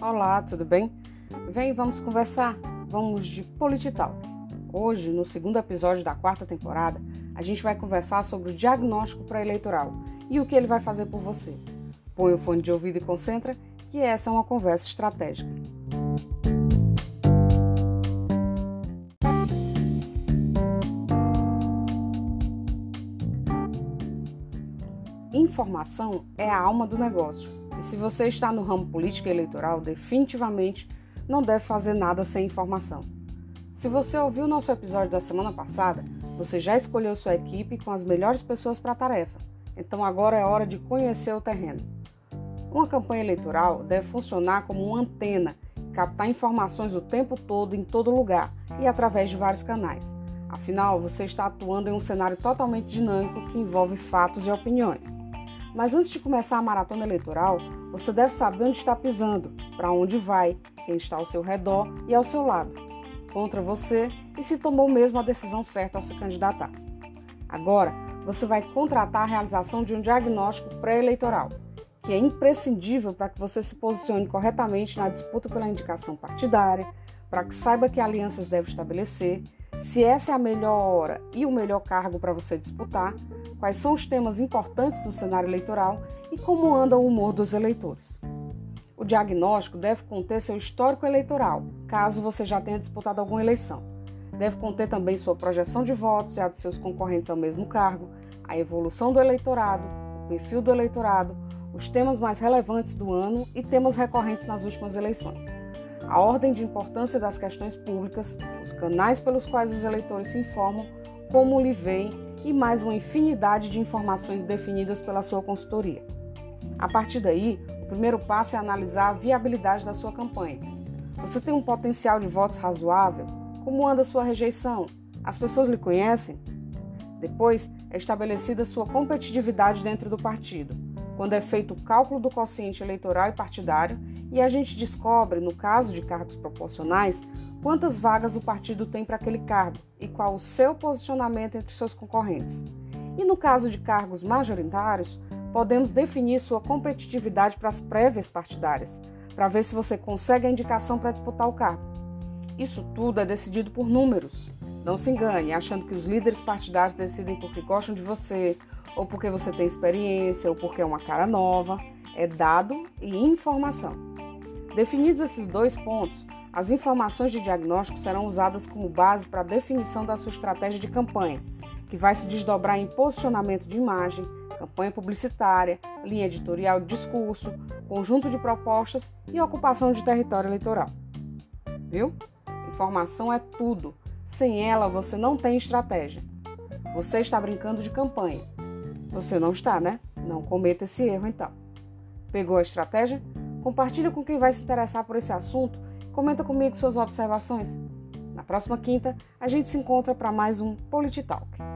Olá, tudo bem? Vem, vamos conversar. Vamos de Politital. Hoje, no segundo episódio da quarta temporada, a gente vai conversar sobre o diagnóstico pré-eleitoral e o que ele vai fazer por você. Põe o fone de ouvido e concentra, que essa é uma conversa estratégica. Informação é a alma do negócio e se você está no ramo político e eleitoral, definitivamente não deve fazer nada sem informação. Se você ouviu nosso episódio da semana passada, você já escolheu sua equipe com as melhores pessoas para a tarefa. Então agora é hora de conhecer o terreno. Uma campanha eleitoral deve funcionar como uma antena, captar informações o tempo todo, em todo lugar e através de vários canais. Afinal, você está atuando em um cenário totalmente dinâmico que envolve fatos e opiniões. Mas antes de começar a maratona eleitoral, você deve saber onde está pisando, para onde vai, quem está ao seu redor e ao seu lado, contra você e se tomou mesmo a decisão certa ao se candidatar. Agora, você vai contratar a realização de um diagnóstico pré-eleitoral, que é imprescindível para que você se posicione corretamente na disputa pela indicação partidária, para que saiba que alianças deve estabelecer se essa é a melhor hora e o melhor cargo para você disputar, quais são os temas importantes no cenário eleitoral e como anda o humor dos eleitores. O diagnóstico deve conter seu histórico eleitoral, caso você já tenha disputado alguma eleição. Deve conter também sua projeção de votos e a de seus concorrentes ao mesmo cargo, a evolução do eleitorado, o perfil do eleitorado, os temas mais relevantes do ano e temas recorrentes nas últimas eleições a ordem de importância das questões públicas, os canais pelos quais os eleitores se informam, como lhe veem e mais uma infinidade de informações definidas pela sua consultoria. A partir daí, o primeiro passo é analisar a viabilidade da sua campanha. Você tem um potencial de votos razoável? Como anda sua rejeição? As pessoas lhe conhecem? Depois, é estabelecida sua competitividade dentro do partido, quando é feito o cálculo do quociente eleitoral e partidário e a gente descobre, no caso de cargos proporcionais, quantas vagas o partido tem para aquele cargo e qual o seu posicionamento entre seus concorrentes. E no caso de cargos majoritários, podemos definir sua competitividade para as prévias partidárias, para ver se você consegue a indicação para disputar o cargo. Isso tudo é decidido por números. Não se engane, achando que os líderes partidários decidem porque gostam de você, ou porque você tem experiência, ou porque é uma cara nova. É dado e informação. Definidos esses dois pontos, as informações de diagnóstico serão usadas como base para a definição da sua estratégia de campanha, que vai se desdobrar em posicionamento de imagem, campanha publicitária, linha editorial de discurso, conjunto de propostas e ocupação de território eleitoral. Viu? Informação é tudo. Sem ela, você não tem estratégia. Você está brincando de campanha. Você não está, né? Não cometa esse erro então. Pegou a estratégia? Compartilhe com quem vai se interessar por esse assunto. Comenta comigo suas observações. Na próxima quinta, a gente se encontra para mais um Polititalk.